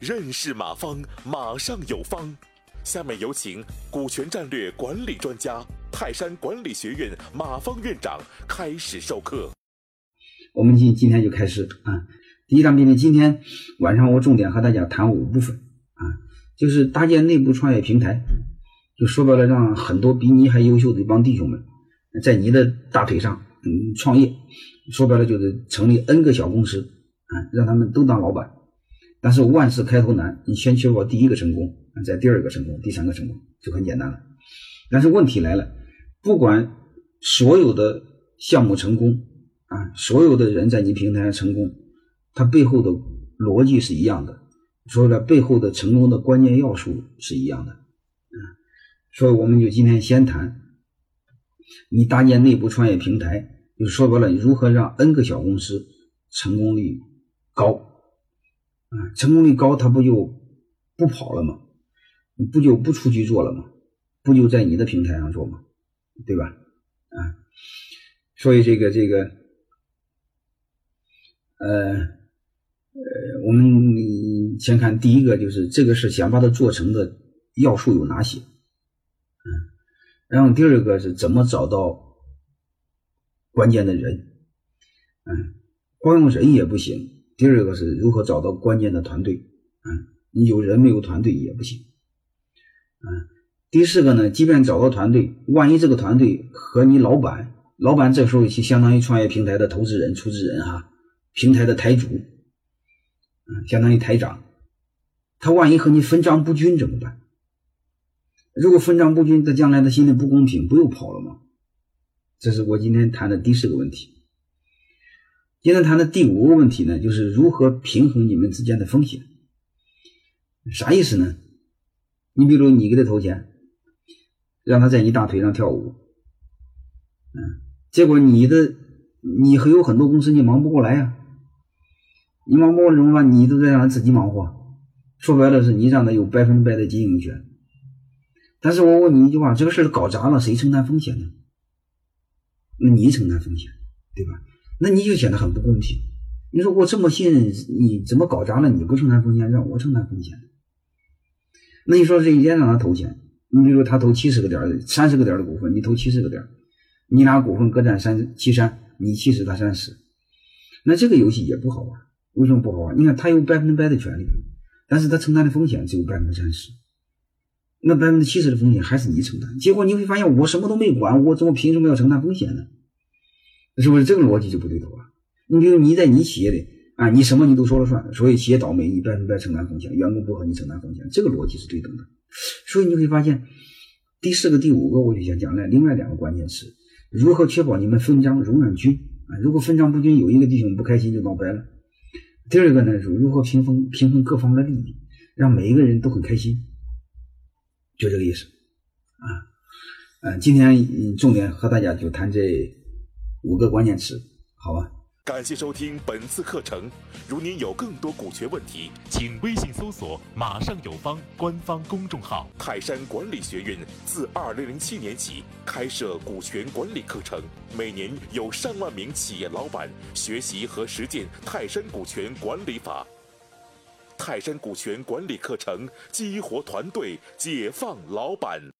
认识马方，马上有方。下面有请股权战略管理专家、泰山管理学院马方院长开始授课。我们今今天就开始啊，第一场命令，今天晚上我重点和大家谈五部分啊，就是搭建内部创业平台，就说白了，让很多比你还优秀的一帮弟兄们，在你的大腿上嗯创业，说白了就是成立 N 个小公司啊，让他们都当老板。但是万事开头难，你先确保第一个成功，再第二个成功，第三个成功就很简单了。但是问题来了，不管所有的项目成功啊，所有的人在你平台上成功，它背后的逻辑是一样的，说了背后的成功的关键要素是一样的啊。所以我们就今天先谈，你搭建内部创业平台，就说白了，如何让 N 个小公司成功率高。啊，成功率高，他不就不跑了吗？不就不出去做了吗？不就在你的平台上做吗？对吧？啊，所以这个这个，呃呃，我们先看第一个，就是这个是想把它做成的要素有哪些？嗯，然后第二个是怎么找到关键的人？嗯，光用人也不行。第二个是如何找到关键的团队，嗯，你有人没有团队也不行，嗯，第四个呢，即便找到团队，万一这个团队和你老板，老板这时候就相当于创业平台的投资人、出资人哈，平台的台主，嗯，相当于台长，他万一和你分账不均怎么办？如果分账不均，他将来他心里不公平，不又跑了吗？这是我今天谈的第四个问题。今天谈的第五个问题呢，就是如何平衡你们之间的风险。啥意思呢？你比如你给他投钱，让他在你大腿上跳舞，嗯，结果你的你还有很多公司你忙不过来呀，你忙不过来怎么办？你都在让他自己忙活，说白了是你让他有百分百的经营权。但是我问你一句话，这个事搞砸了，谁承担风险呢？那你承担风险，对吧？那你就显得很不公平。你说我这么信任你，怎么搞砸了你不承担风险，让我承担风险？那你说这一天让他投钱，你比如说他投七十个点的三十个点的股份，你投七十个点，你俩股份各占三七三，你七十他三十，那这个游戏也不好玩。为什么不好玩？你看他有百分之百的权利，但是他承担的风险只有百分之三十，那百分之七十的风险还是你承担。结果你会发现，我什么都没管，我怎么凭什么要承担风险呢？是不是这个逻辑就不对头啊？你比如你在你企业里啊，你什么你都说了算，所以企业倒霉你百分百承担风险，员工不和你承担风险，这个逻辑是对等的。所以你会发现，第四个、第五个我就想讲了另外两个关键词：如何确保你们分赃永远均啊？如果分赃不均，有一个弟兄不开心就闹掰了。第二个呢是如何平衡平衡各方的利益，让每一个人都很开心，就这个意思啊。嗯，今天重点和大家就谈这。五个关键词，好吧。感谢收听本次课程。如您有更多股权问题，请微信搜索“马上有方”官方公众号。泰山管理学院自二零零七年起开设股权管理课程，每年有上万名企业老板学习和实践泰山股权管理法。泰山股权管理课程激活团队，解放老板。